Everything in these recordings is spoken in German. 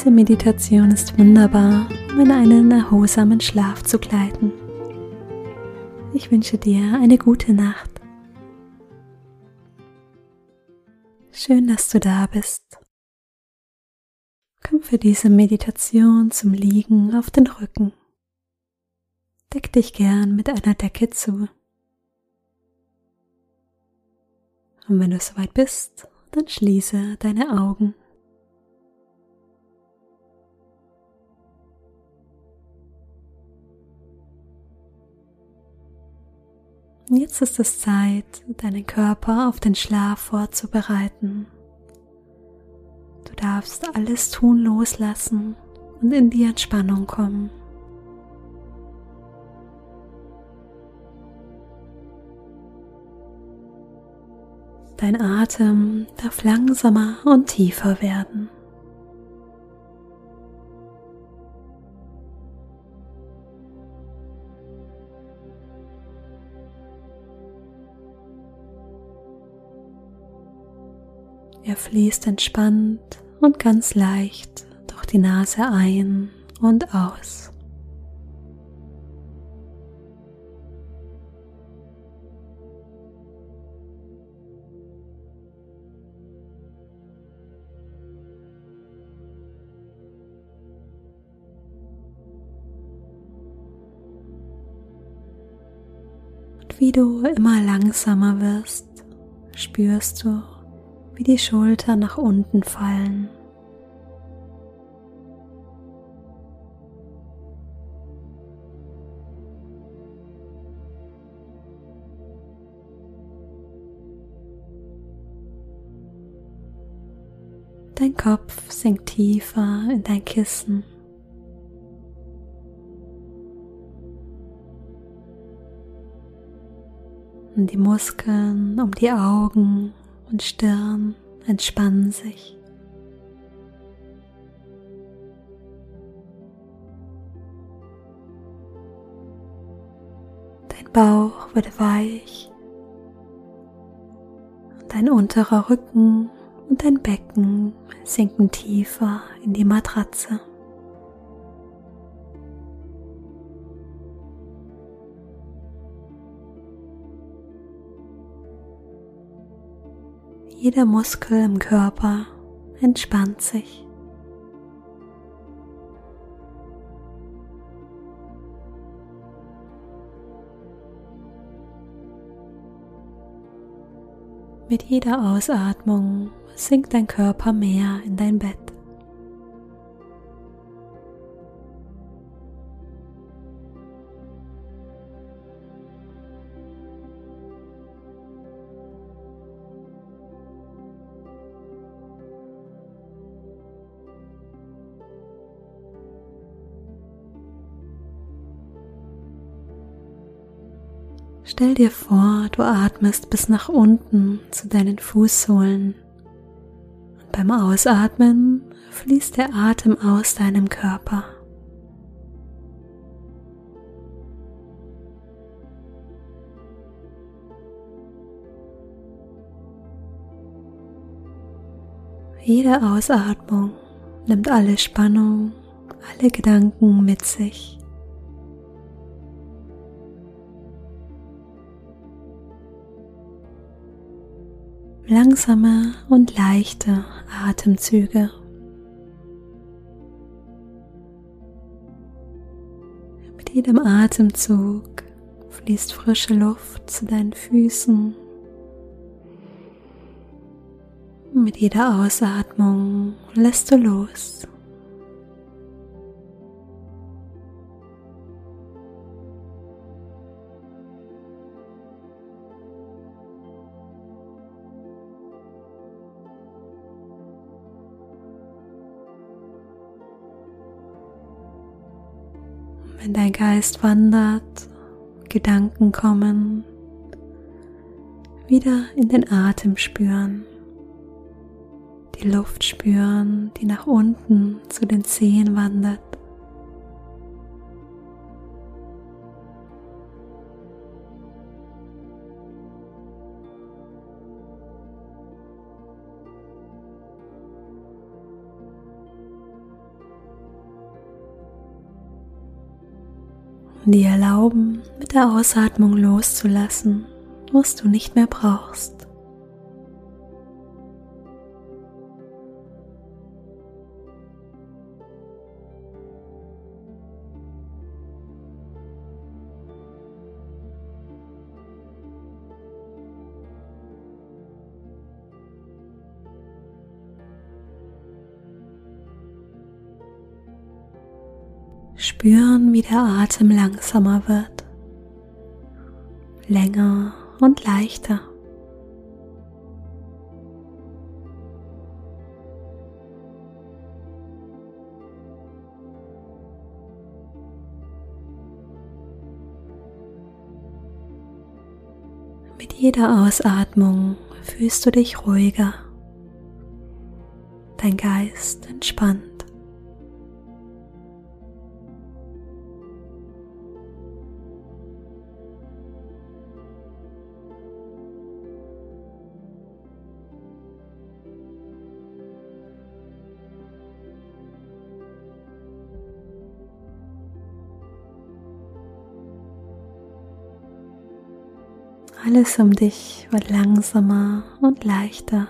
Diese Meditation ist wunderbar, um in einen erholsamen Schlaf zu gleiten. Ich wünsche dir eine gute Nacht. Schön, dass du da bist. Komm für diese Meditation zum Liegen auf den Rücken. Deck dich gern mit einer Decke zu. Und wenn du soweit bist, dann schließe deine Augen. Jetzt ist es Zeit, deinen Körper auf den Schlaf vorzubereiten. Du darfst alles tun loslassen und in die Entspannung kommen. Dein Atem darf langsamer und tiefer werden. Fließt entspannt und ganz leicht durch die Nase ein und aus. Und wie du immer langsamer wirst, spürst du, wie die Schultern nach unten fallen. Dein Kopf sinkt tiefer in dein Kissen. Die Muskeln um die Augen und Stirn entspannen sich. Dein Bauch wird weich und dein unterer Rücken und dein Becken sinken tiefer in die Matratze. Jeder Muskel im Körper entspannt sich. Mit jeder Ausatmung sinkt dein Körper mehr in dein Bett. Stell dir vor, du atmest bis nach unten zu deinen Fußsohlen. Und beim Ausatmen fließt der Atem aus deinem Körper. Jede Ausatmung nimmt alle Spannung, alle Gedanken mit sich. Langsame und leichte Atemzüge. Mit jedem Atemzug fließt frische Luft zu deinen Füßen. Mit jeder Ausatmung lässt du los. Wenn dein Geist wandert, Gedanken kommen, wieder in den Atem spüren, die Luft spüren, die nach unten zu den Zehen wandert. Dir erlauben, mit der Ausatmung loszulassen, was du nicht mehr brauchst. Der Atem langsamer wird, länger und leichter. Mit jeder Ausatmung fühlst du dich ruhiger, dein Geist entspannt. Alles um dich wird langsamer und leichter.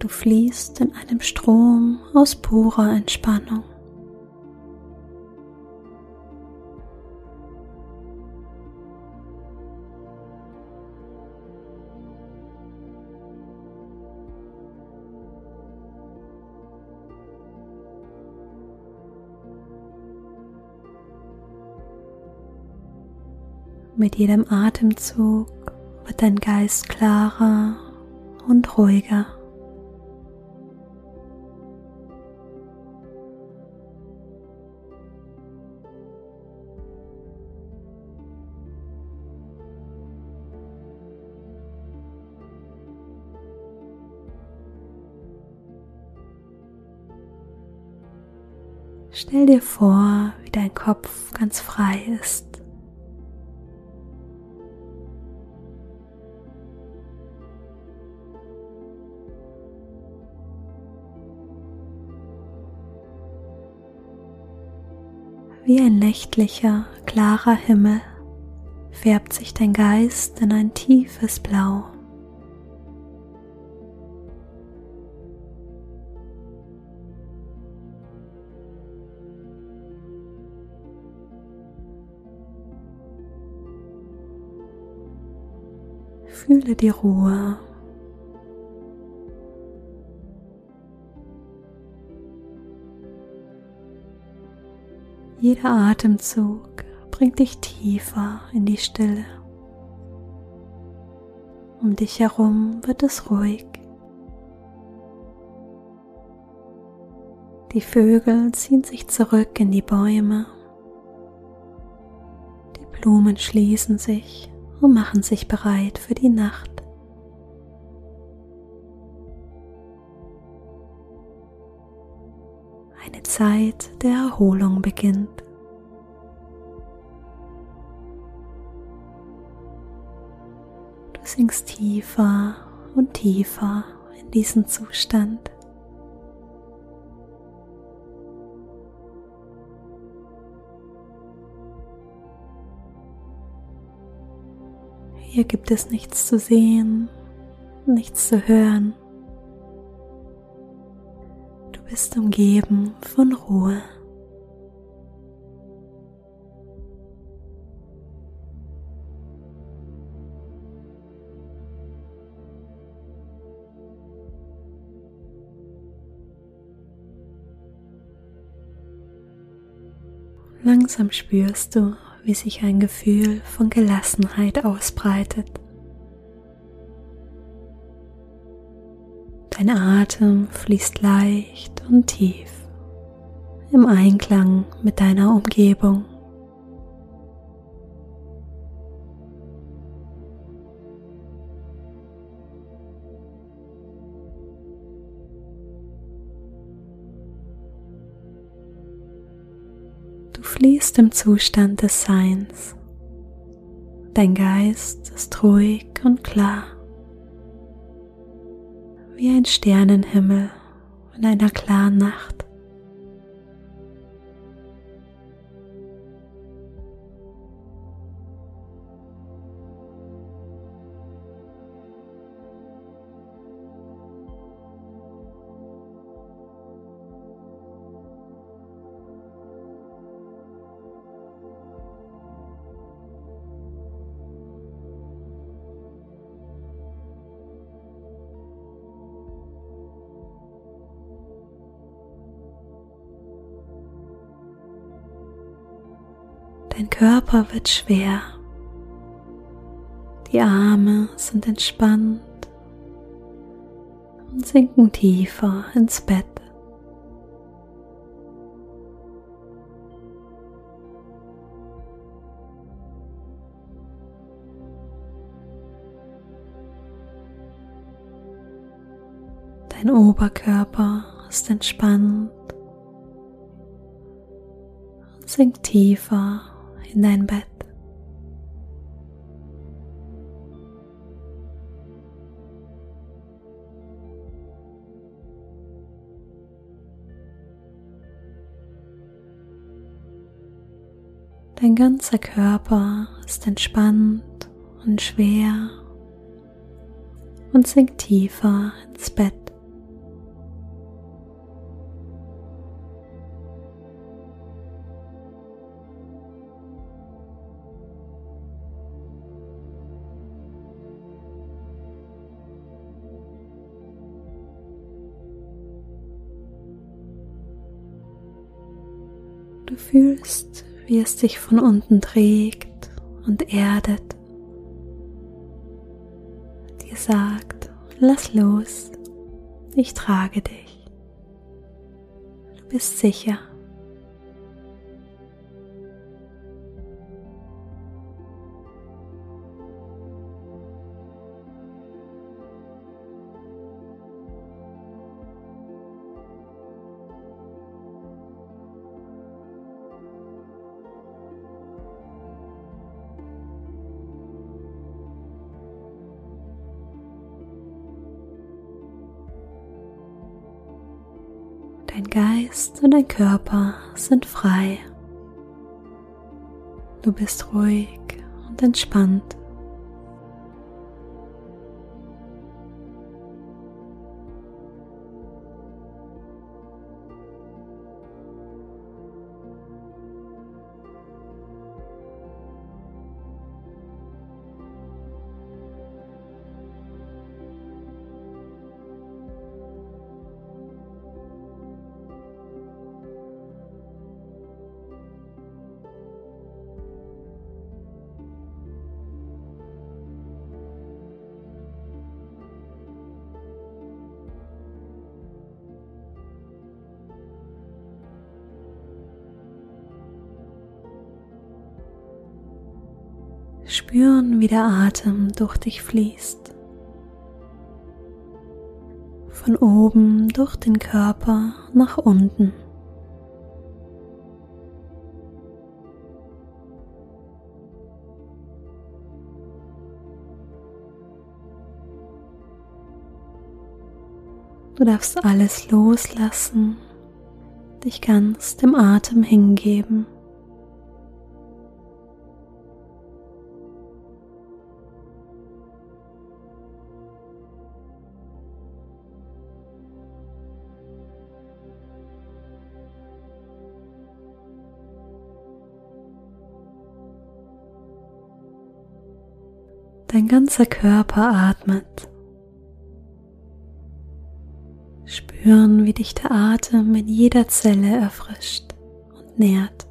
Du fließt in einem Strom aus purer Entspannung. Mit jedem Atemzug wird dein Geist klarer und ruhiger. Stell dir vor, wie dein Kopf ganz frei ist. Wie ein nächtlicher, klarer Himmel färbt sich dein Geist in ein tiefes Blau. Fühle die Ruhe Jeder Atemzug bringt dich tiefer in die Stille. Um dich herum wird es ruhig. Die Vögel ziehen sich zurück in die Bäume. Die Blumen schließen sich und machen sich bereit für die Nacht. Eine Zeit der Erholung beginnt. Du sinkst tiefer und tiefer in diesen Zustand. Hier gibt es nichts zu sehen, nichts zu hören bist umgeben von Ruhe. Langsam spürst du, wie sich ein Gefühl von Gelassenheit ausbreitet. Dein Atem fließt leicht und tief im Einklang mit deiner Umgebung. Du fließt im Zustand des Seins. Dein Geist ist ruhig und klar wie ein Sternenhimmel in einer klaren Nacht. Dein Körper wird schwer. Die Arme sind entspannt und sinken tiefer ins Bett. Dein Oberkörper ist entspannt und sinkt tiefer in dein Bett. Dein ganzer Körper ist entspannt und schwer und sinkt tiefer ins Bett. Fühlst, wie es dich von unten trägt und erdet. Dir sagt, lass los, ich trage dich. Du bist sicher. Dein Geist und dein Körper sind frei. Du bist ruhig und entspannt. Spüren, wie der Atem durch dich fließt. Von oben durch den Körper nach unten. Du darfst alles loslassen, dich ganz dem Atem hingeben. Dein ganzer Körper atmet. Spüren, wie dich der Atem in jeder Zelle erfrischt und nährt.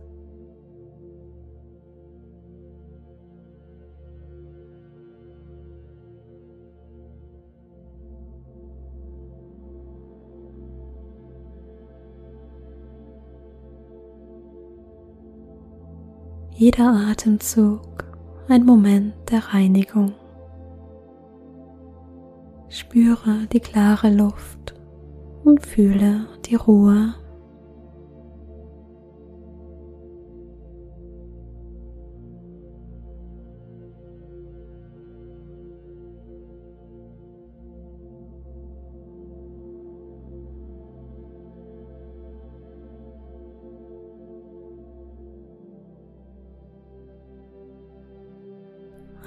Jeder Atemzug ein Moment der Reinigung. Spüre die klare Luft und fühle die Ruhe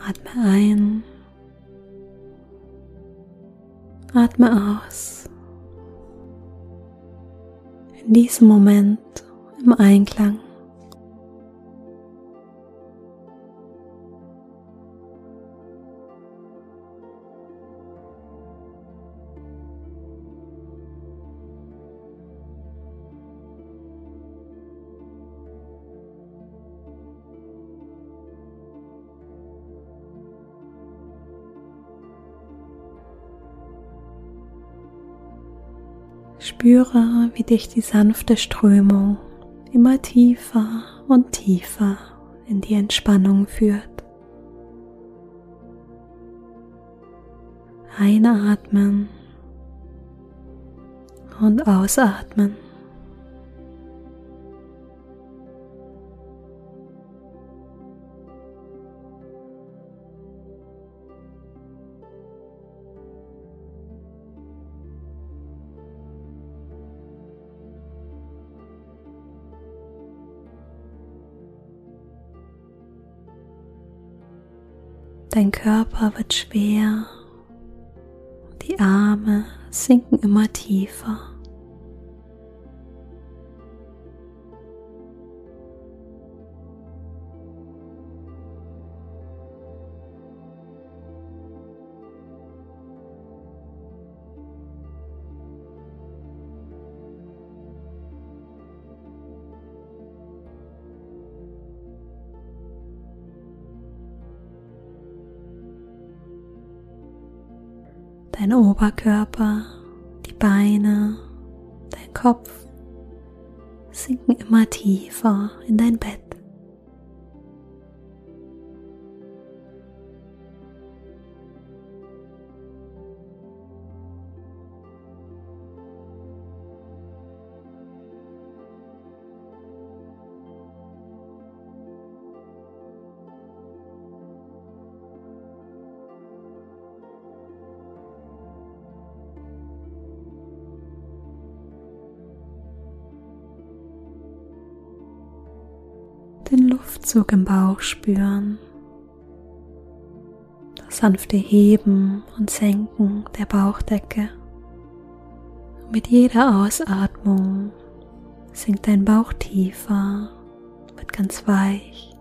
Atme ein. Atme aus. In diesem Moment im Einklang Spüre, wie dich die sanfte Strömung immer tiefer und tiefer in die Entspannung führt. Einatmen und ausatmen. Dein Körper wird schwer, die Arme sinken immer tiefer. Dein Oberkörper, die Beine, dein Kopf sinken immer tiefer in dein Bett. Luftzug im Bauch spüren, das sanfte Heben und Senken der Bauchdecke. Mit jeder Ausatmung sinkt dein Bauch tiefer, wird ganz weich.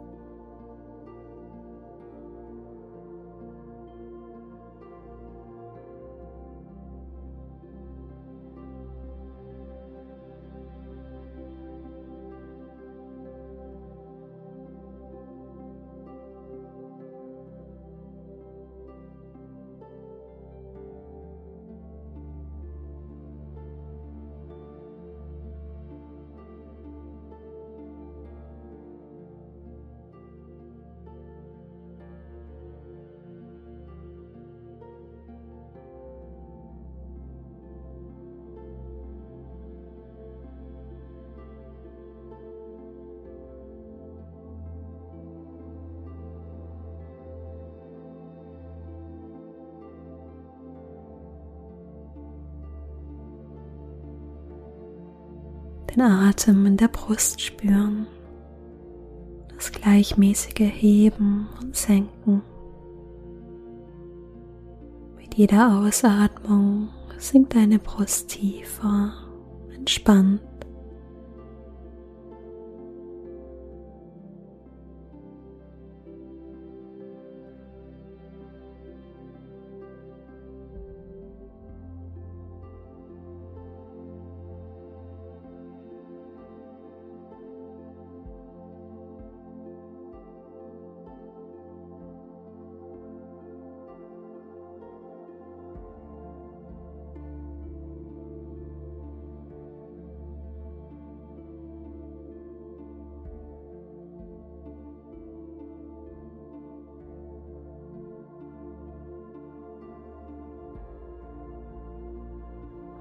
Den Atem in der Brust spüren, das gleichmäßige Heben und Senken. Mit jeder Ausatmung sinkt deine Brust tiefer, entspannt.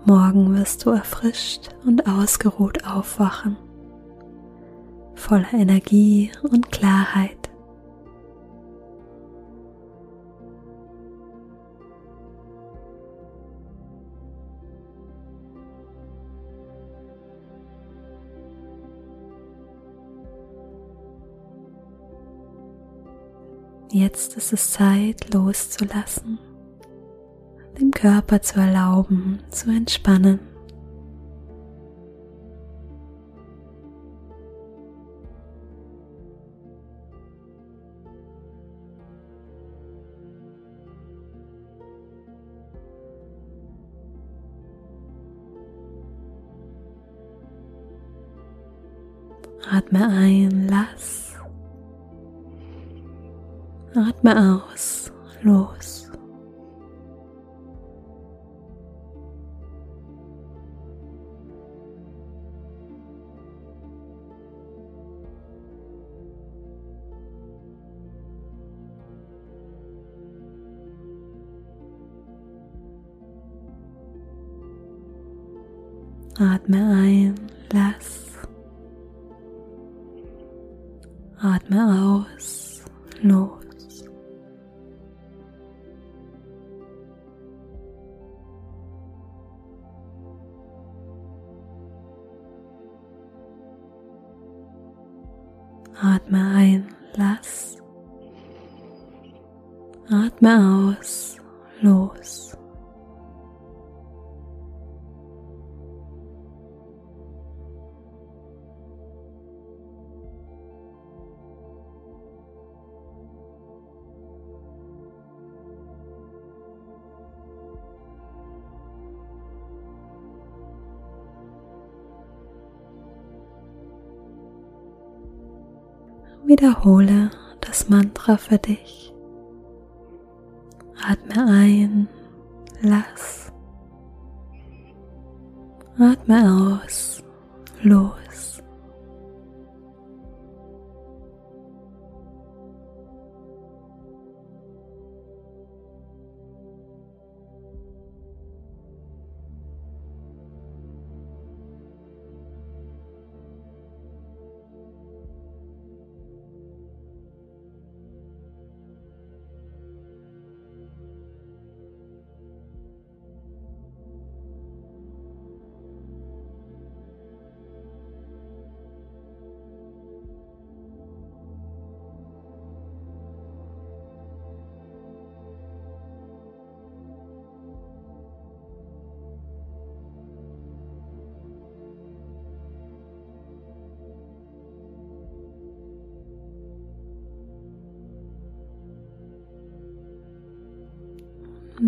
Morgen wirst du erfrischt und ausgeruht aufwachen, voller Energie und Klarheit. Jetzt ist es Zeit loszulassen, dem Körper zu erlauben, zu entspannen. Atme ein, lass Atme aus, los. Atme aus, los. Wiederhole das Mantra für dich. Atme ein, lass. Atme aus, los.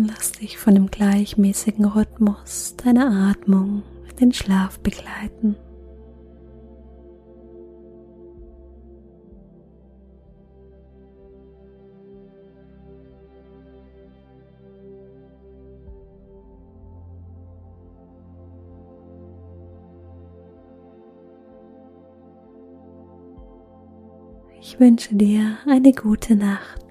Lass dich von dem gleichmäßigen Rhythmus deiner Atmung in den Schlaf begleiten. Ich wünsche dir eine gute Nacht.